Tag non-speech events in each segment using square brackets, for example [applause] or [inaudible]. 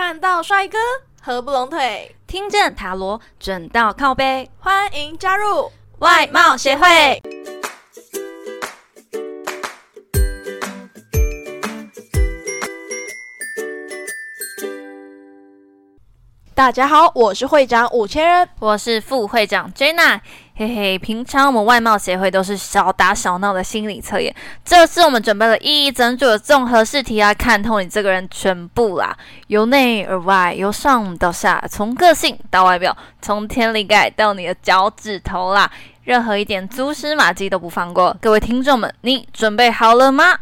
看到帅哥合不拢腿，听见塔罗准到靠背，欢迎加入。外貌协会。大家好，我是会长五千人，我是副会长 Jenna。嘿嘿，平常我们外貌协会都是小打小闹的心理测验，这次我们准备了一整组的综合试题啊，看透你这个人全部啦，由内而外，由上到下，从个性到外表，从天灵盖到你的脚趾头啦，任何一点蛛丝马迹都不放过。各位听众们，你准备好了吗？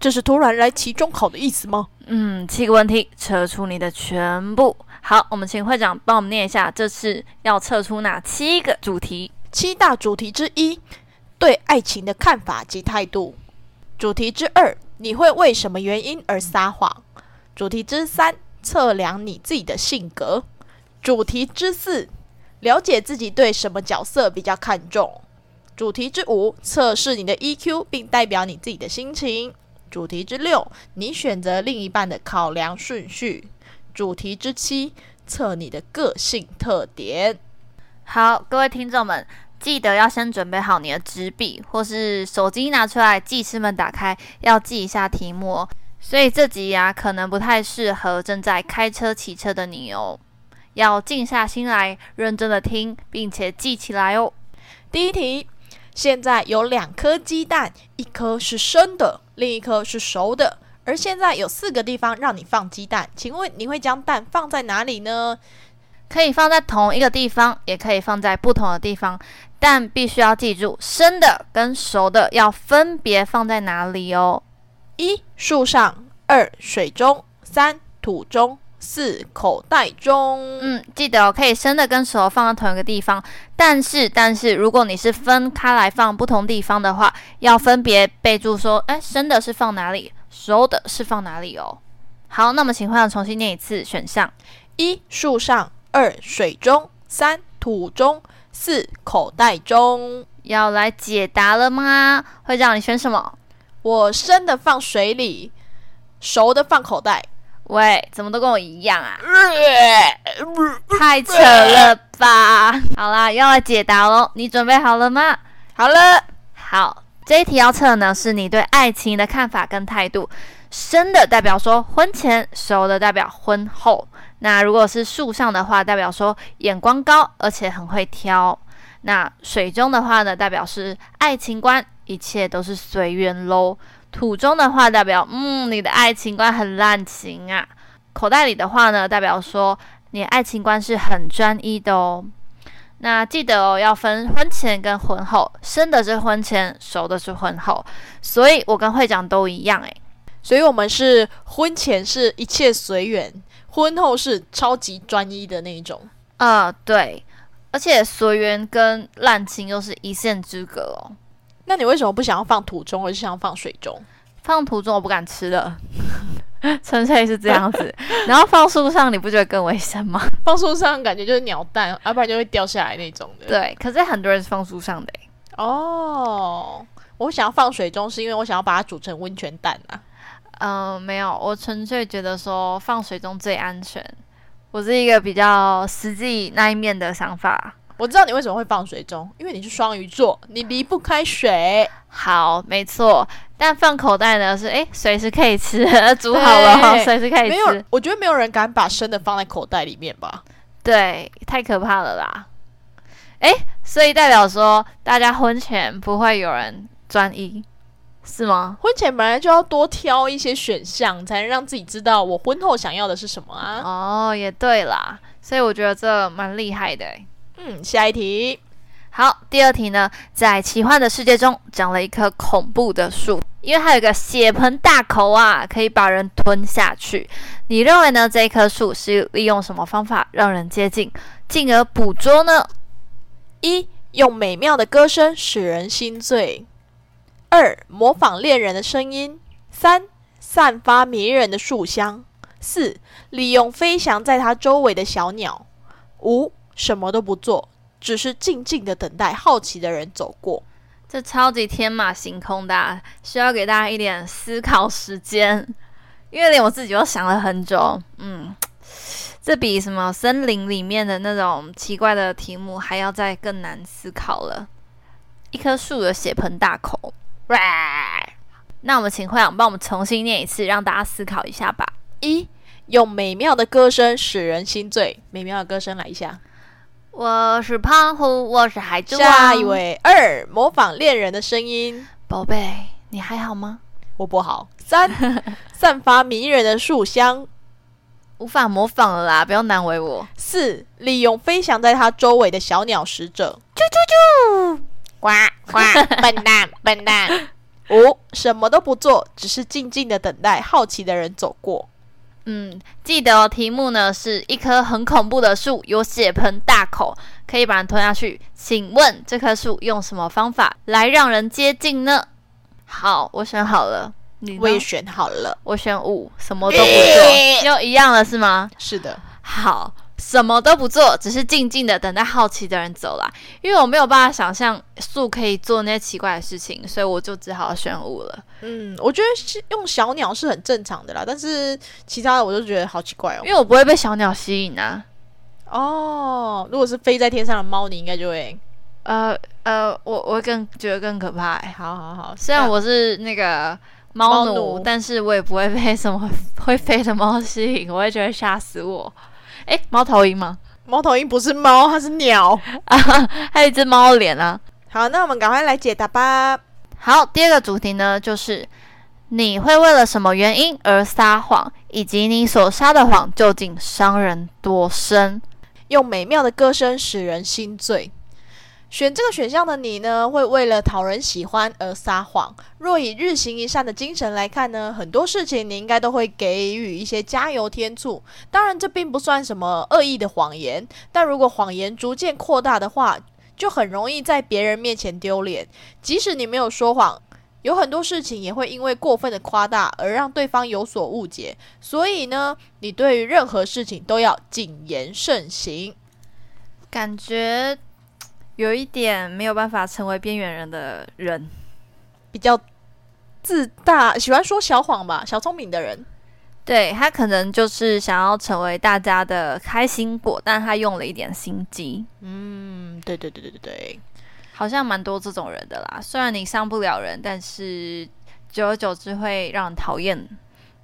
这是突然来期中考的意思吗？嗯，七个问题，扯出你的全部。好，我们请会长帮我们念一下，这次要测出哪七个主题？七大主题之一，对爱情的看法及态度；主题之二，你会为什么原因而撒谎；主题之三，测量你自己的性格；主题之四，了解自己对什么角色比较看重；主题之五，测试你的 EQ 并代表你自己的心情；主题之六，你选择另一半的考量顺序。主题之七，测你的个性特点。好，各位听众们，记得要先准备好你的纸笔或是手机拿出来，记事们打开，要记一下题目哦。所以这集呀，可能不太适合正在开车、骑车的你哦，要静下心来，认真的听，并且记起来哦。第一题，现在有两颗鸡蛋，一颗是生的，另一颗是熟的。而现在有四个地方让你放鸡蛋，请问你会将蛋放在哪里呢？可以放在同一个地方，也可以放在不同的地方，但必须要记住，生的跟熟的要分别放在哪里哦。一树上，二水中，三土中，四口袋中。嗯，记得哦，可以生的跟熟放在同一个地方，但是但是如果你是分开来放不同地方的话，要分别备注说，哎，生的是放哪里？熟的是放哪里哦？好，那么请会长重新念一次选项：一树上，二水中，三土中，四口袋中。要来解答了吗？会长，你选什么？我生的放水里，熟的放口袋。喂，怎么都跟我一样啊？太扯了吧！好啦，要来解答喽，你准备好了吗？好了，好。这一题要测呢，是你对爱情的看法跟态度。生的代表说婚前，熟的代表婚后。那如果是树上的话，代表说眼光高，而且很会挑。那水中的话呢，代表是爱情观，一切都是随缘喽。土中的话，代表嗯，你的爱情观很滥情啊。口袋里的话呢，代表说你爱情观是很专一的哦。那记得哦，要分婚前跟婚后，生的是婚前，熟的是婚后，所以我跟会长都一样诶。所以我们是婚前是一切随缘，婚后是超级专一的那一种。啊，对，而且随缘跟滥情又是一线之隔哦。那你为什么不想要放土中，而是想要放水中？放土中我不敢吃了。[laughs] 纯粹是这样子，[laughs] 然后放树上，你不觉得更危险吗？[laughs] 放树上感觉就是鸟蛋，要不然就会掉下来那种的。对，可是很多人是放树上的。哦，我想要放水中，是因为我想要把它煮成温泉蛋啊。嗯，没有，我纯粹觉得说放水中最安全。我是一个比较实际那一面的想法。我知道你为什么会放水中，因为你是双鱼座，你离不开水。好，没错。但放口袋呢？是哎，随时可以吃，[laughs] 煮好了随时可以吃。没有，我觉得没有人敢把生的放在口袋里面吧？对，太可怕了啦！哎，所以代表说，大家婚前不会有人专一，是吗？婚前本来就要多挑一些选项，才能让自己知道我婚后想要的是什么啊。哦，也对啦，所以我觉得这蛮厉害的。嗯，下一题。好，第二题呢，在奇幻的世界中长了一棵恐怖的树，因为它有个血盆大口啊，可以把人吞下去。你认为呢？这一棵树是利用什么方法让人接近，进而捕捉呢？一，用美妙的歌声使人心醉；二，模仿恋人的声音；三，散发迷人的树香；四，利用飞翔在它周围的小鸟；五，什么都不做。只是静静的等待好奇的人走过，这超级天马行空的，需要给大家一点思考时间，因为连我自己都想了很久。嗯，[tsk] 这比什么森林里面的那种奇怪的题目还要再更难思考了。一棵树的血盆大口，那我们请会长帮我们重新念一次，让大家思考一下吧。一用美妙的歌声使人心醉，美妙的歌声来一下。我是胖虎，我是海之。下一位，二模仿恋人的声音，宝贝，你还好吗？我不好。三 [laughs] 散发迷人的树香，无法模仿了啦，不要难为我。四利用飞翔在它周围的小鸟使者，啾啾啾，呱呱，[laughs] 笨蛋笨蛋。五什么都不做，只是静静的等待好奇的人走过。嗯，记得哦，题目呢是一棵很恐怖的树，有血盆大口，可以把人吞下去。请问这棵树用什么方法来让人接近呢？好，我选好了，你我也选好了，我选五，什么都不做，又一样了是吗？是的，好。什么都不做，只是静静的等待好奇的人走来。因为我没有办法想象树可以做那些奇怪的事情，所以我就只好选五了。嗯，我觉得用小鸟是很正常的啦，但是其他的我就觉得好奇怪哦。因为我不会被小鸟吸引啊。哦，如果是飞在天上的猫，你应该就会……呃呃，我我更觉得更可怕。好好好，虽然我是那个猫奴，但是我也不会被什么 [laughs] 会飞的猫吸引，我会觉得吓死我。哎，猫头鹰吗？猫头鹰不是猫，它是鸟啊！还有一只猫脸啊！好，那我们赶快来解答吧。好，第二个主题呢，就是你会为了什么原因而撒谎，以及你所撒的谎究竟伤人多深？用美妙的歌声使人心醉。选这个选项的你呢，会为了讨人喜欢而撒谎。若以日行一善的精神来看呢，很多事情你应该都会给予一些加油添醋。当然，这并不算什么恶意的谎言，但如果谎言逐渐扩大的话，就很容易在别人面前丢脸。即使你没有说谎，有很多事情也会因为过分的夸大而让对方有所误解。所以呢，你对于任何事情都要谨言慎行。感觉。有一点没有办法成为边缘人的人，比较自大，喜欢说小谎吧，小聪明的人，对他可能就是想要成为大家的开心果，但他用了一点心机。嗯，对对对对对对，好像蛮多这种人的啦。虽然你伤不了人，但是久而久之会让人讨厌。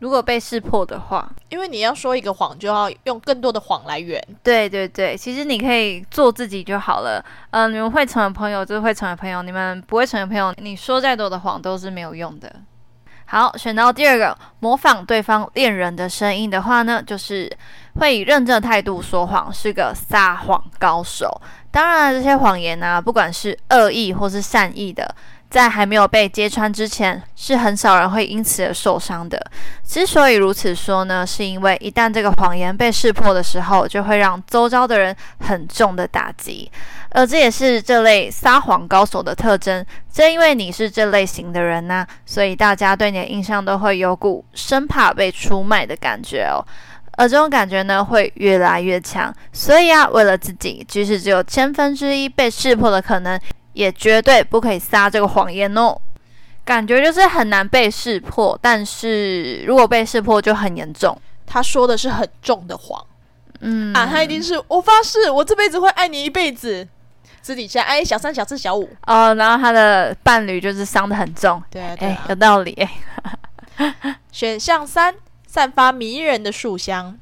如果被识破的话，因为你要说一个谎，就要用更多的谎来圆。对对对，其实你可以做自己就好了。嗯，你们会成为朋友，就会成为朋友；你们不会成为朋友，你说再多的谎都是没有用的。好，选到第二个，模仿对方恋人的声音的话呢，就是会以认真的态度说谎，是个撒谎高手。当然，这些谎言呢，不管是恶意或是善意的。在还没有被揭穿之前，是很少人会因此而受伤的。之所以如此说呢，是因为一旦这个谎言被识破的时候，就会让周遭的人很重的打击。而这也是这类撒谎高手的特征。正因为你是这类型的人呢，所以大家对你的印象都会有股生怕被出卖的感觉哦。而这种感觉呢，会越来越强。所以啊，为了自己，即使只有千分之一被识破的可能。也绝对不可以撒这个谎言哦，感觉就是很难被识破，但是如果被识破就很严重。他说的是很重的谎，嗯啊，他一定是我发誓，我这辈子会爱你一辈子。私底下哎，小三、小四、小五哦，然后他的伴侣就是伤的很重，对啊，哎，有道理。选项三，散发迷人的树香。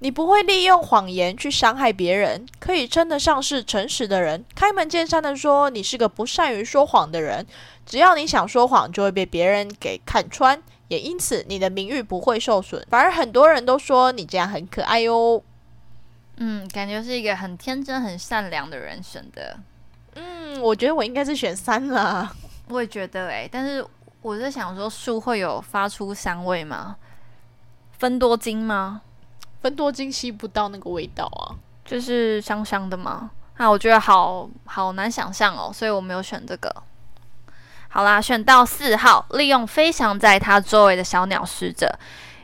你不会利用谎言去伤害别人，可以称得上是诚实的人。开门见山的说，你是个不善于说谎的人。只要你想说谎，就会被别人给看穿，也因此你的名誉不会受损。反而很多人都说你这样很可爱哟。嗯，感觉是一个很天真、很善良的人选的。嗯，我觉得我应该是选三啦。我也觉得诶，但是我在想说，树会有发出香味吗？分多金吗？分多精吸不到那个味道啊，就是香香的吗？那我觉得好好难想象哦，所以我没有选这个。好啦，选到四号，利用飞翔在它周围的小鸟使者。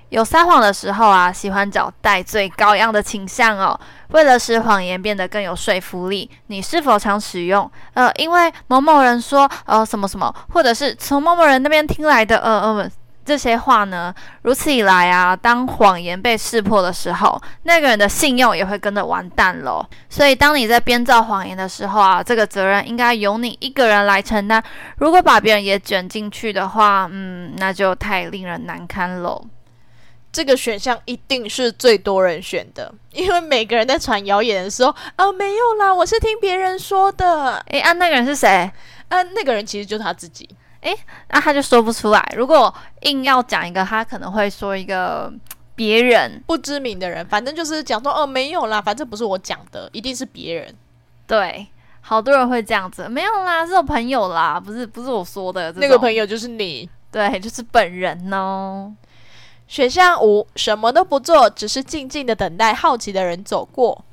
有撒谎的时候啊，喜欢找戴罪羔羊的倾向哦。为了使谎言变得更有说服力，你是否常使用？呃，因为某某人说呃什么什么，或者是从某某人那边听来的呃呃这些话呢，如此一来啊，当谎言被识破的时候，那个人的信用也会跟着完蛋喽。所以，当你在编造谎言的时候啊，这个责任应该由你一个人来承担。如果把别人也卷进去的话，嗯，那就太令人难堪喽。这个选项一定是最多人选的，因为每个人在传谣言的时候，啊，没有啦，我是听别人说的。诶，啊，那个人是谁？啊，那个人其实就是他自己。诶，那他就说不出来。如果硬要讲一个，他可能会说一个别人不知名的人，反正就是讲说，哦，没有啦，反正不是我讲的，一定是别人。对，好多人会这样子，没有啦，是我朋友啦，不是不是我说的。那个朋友就是你，对，就是本人哦。选项五，什么都不做，只是静静的等待好奇的人走过，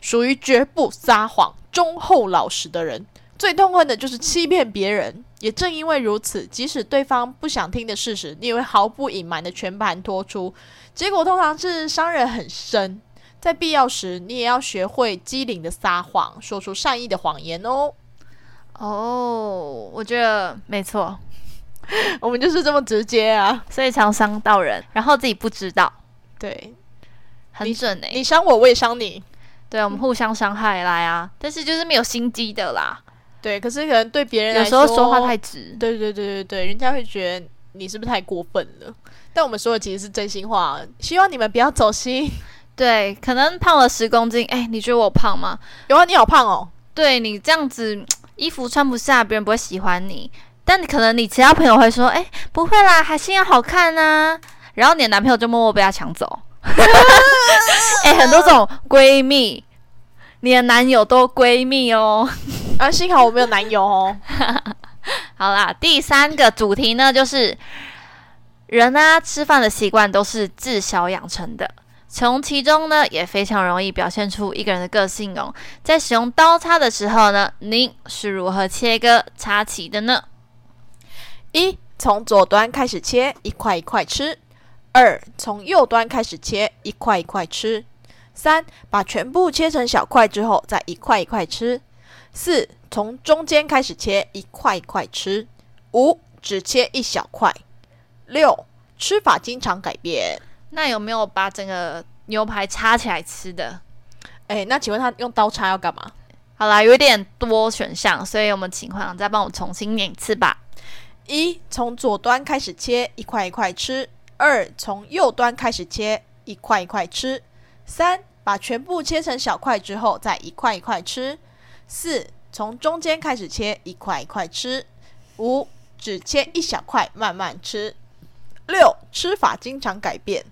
属于绝不撒谎、忠厚老实的人。最痛恨的就是欺骗别人。也正因为如此，即使对方不想听的事实，你也会毫不隐瞒的全盘托出。结果通常是伤人很深。在必要时，你也要学会机灵的撒谎，说出善意的谎言哦。哦，我觉得没错，[laughs] 我们就是这么直接啊，所以常伤到人，然后自己不知道。对，很准诶，你伤我，我也伤你。对，我们互相伤害来啊，但是就是没有心机的啦。对，可是可能对别人有时候说话太直，对对对对对，人家会觉得你是不是太过分了？但我们说的其实是真心话，希望你们不要走心。[laughs] 对，可能胖了十公斤，哎，你觉得我胖吗？有啊，你好胖哦。对你这样子衣服穿不下，别人不会喜欢你。但你可能你其他朋友会说，哎，不会啦，还是要好看呢。然后你的男朋友就默默被他抢走。[laughs] 哎，很多种闺蜜，你的男友都闺蜜哦。啊，幸好我没有男友哦。[laughs] 好啦，第三个主题呢，就是人啊，吃饭的习惯都是自小养成的。从其中呢，也非常容易表现出一个人的个性哦。在使用刀叉的时候呢，您是如何切割叉起的呢？一，从左端开始切，一块一块吃；二，从右端开始切，一块一块吃；三，把全部切成小块之后，再一块一块吃。四，从中间开始切，一块一块吃。五，只切一小块。六，吃法经常改变。那有没有把整个牛排插起来吃的？哎，那请问他用刀叉要干嘛？好啦，有点多选项，所以我们请会长再帮我重新念一次吧。一，从左端开始切，一块一块吃。二，从右端开始切，一块一块吃。三，把全部切成小块之后，再一块一块吃。四，从中间开始切，一块一块吃。五，只切一小块，慢慢吃。六，吃法经常改变。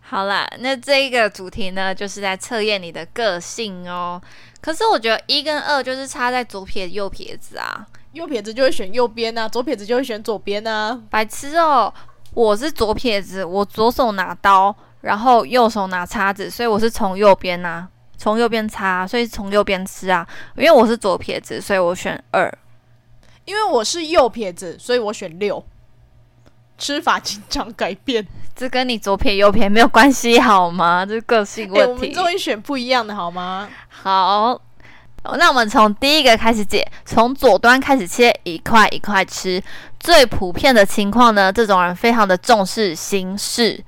好啦，那这一个主题呢，就是在测验你的个性哦。可是我觉得一跟二就是差在左撇右撇子啊，右撇子就会选右边啊，左撇子就会选左边啊。白痴哦，我是左撇子，我左手拿刀，然后右手拿叉子，所以我是从右边啊。从右边擦，所以从右边吃啊。因为我是左撇子，所以我选二。因为我是右撇子，所以我选六。吃法经常改变，这跟你左撇右撇没有关系好吗？这是个性问题。我们终于选不一样的好吗？好，那我们从第一个开始解，从左端开始切，一块一块吃。最普遍的情况呢，这种人非常的重视形式。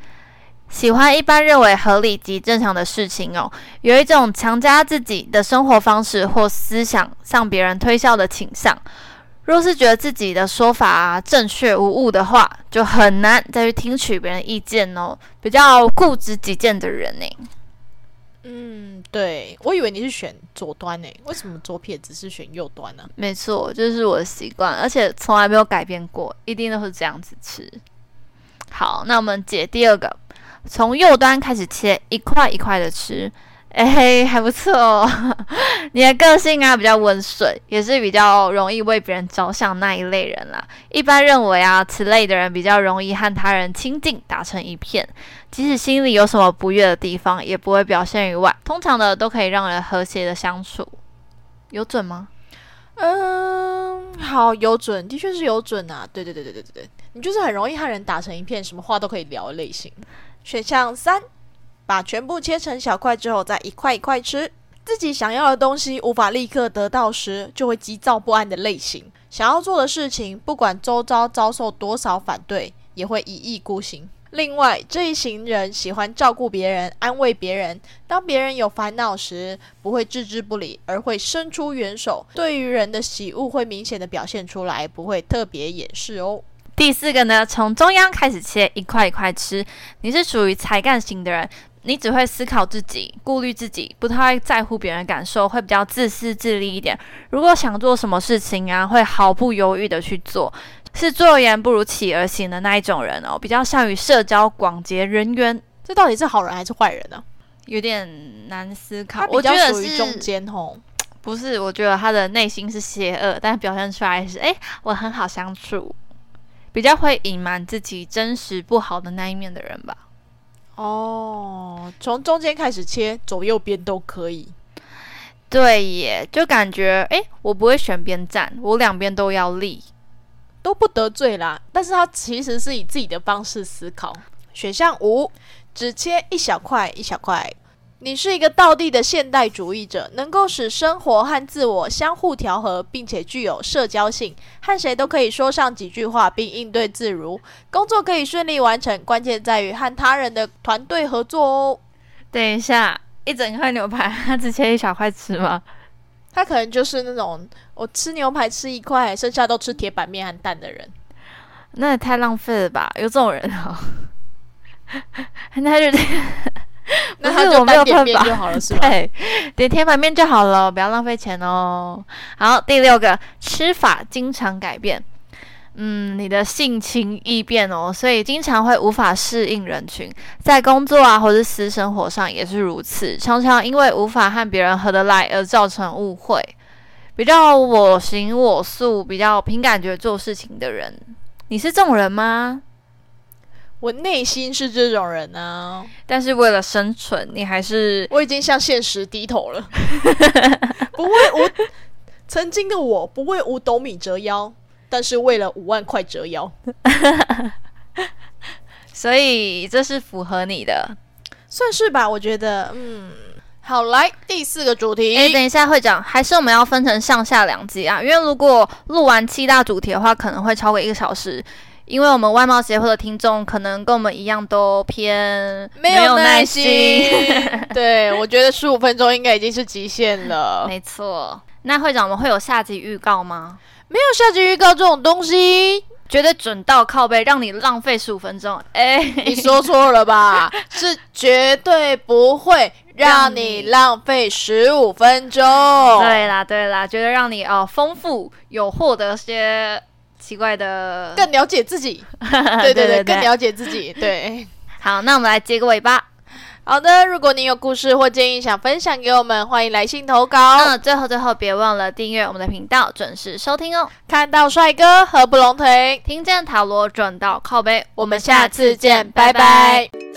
喜欢一般认为合理及正常的事情哦，有一种强加自己的生活方式或思想向别人推销的倾向。若是觉得自己的说法啊正确无误的话，就很难再去听取别人意见哦。比较固执己见的人呢？嗯，对，我以为你是选左端呢，为什么左撇子是选右端呢？没错，这是我的习惯，而且从来没有改变过，一定都是这样子吃。好，那我们解第二个。从右端开始切，一块一块的吃，哎嘿，还不错哦。[laughs] 你的个性啊比较温顺，也是比较容易为别人着想那一类人啦。一般认为啊，此类的人比较容易和他人亲近，打成一片。即使心里有什么不悦的地方，也不会表现于外。通常的都可以让人和谐的相处。有准吗？嗯，好，有准，的确是有准啊。对对对对对对对，你就是很容易和人打成一片，什么话都可以聊的类型。选项三，把全部切成小块之后，再一块一块吃。自己想要的东西无法立刻得到时，就会急躁不安的类型。想要做的事情，不管周遭遭受多少反对，也会一意孤行。另外，这一型人喜欢照顾别人、安慰别人。当别人有烦恼时，不会置之不理，而会伸出援手。对于人的喜恶会明显的表现出来，不会特别掩饰哦。第四个呢，从中央开始切，一块一块吃。你是属于才干型的人，你只会思考自己，顾虑自己，不太在乎别人感受，会比较自私自利一点。如果想做什么事情啊，会毫不犹豫的去做。是做言不如起而行的那一种人哦，比较善于社交、广结人缘。这到底是好人还是坏人呢？有点难思考。我觉得属于中间哦，不是，我觉得他的内心是邪恶，但表现出来是哎，我很好相处，比较会隐瞒自己真实不好的那一面的人吧。哦，从中间开始切，左右边都可以。对耶，就感觉哎，我不会选边站，我两边都要立。都不得罪啦，但是他其实是以自己的方式思考。选项五，只切一小块一小块。你是一个道地的现代主义者，能够使生活和自我相互调和，并且具有社交性，和谁都可以说上几句话，并应对自如，工作可以顺利完成。关键在于和他人的团队合作哦。等一下，一整块牛排，他只切一小块吃吗？他可能就是那种我吃牛排吃一块，剩下都吃铁板面和蛋的人，那也太浪费了吧？有这种人哦，[laughs] 那就 [laughs] 那他就单点面就好了，是吧？[laughs] 对，点铁板面就好了，不要浪费钱哦。好，第六个，吃法经常改变。嗯，你的性情易变哦，所以经常会无法适应人群，在工作啊或者私生活上也是如此，常常因为无法和别人合得来而造成误会，比较我行我素，比较凭感觉做事情的人，你是这种人吗？我内心是这种人啊，但是为了生存，你还是我已经向现实低头了，[laughs] 不为五曾经的我不为五斗米折腰。但是为了五万块折腰，[laughs] 所以这是符合你的，算是吧？我觉得，嗯，好，来第四个主题。哎，等一下，会长，还是我们要分成上下两集啊？因为如果录完七大主题的话，可能会超过一个小时。因为我们外貌协会的听众可能跟我们一样都偏没有耐心。对，[laughs] 我觉得十五分钟应该已经是极限了。没错。那会长，我们会有下集预告吗？没有下集预告这种东西，绝对准到靠背，让你浪费十五分钟。哎，你说错了吧？[laughs] 是绝对不会让你浪费十五分钟。对啦，对啦，觉得让你哦丰富，有获得些奇怪的，更了解自己。[laughs] 对对对，更了解自己。[laughs] 对，好，那我们来接个尾巴。好的，如果你有故事或建议想分享给我们，欢迎来信投稿。嗯，最后最后别忘了订阅我们的频道，准时收听哦。看到帅哥合不拢腿，听见塔罗转到靠背，我们下次见，拜拜。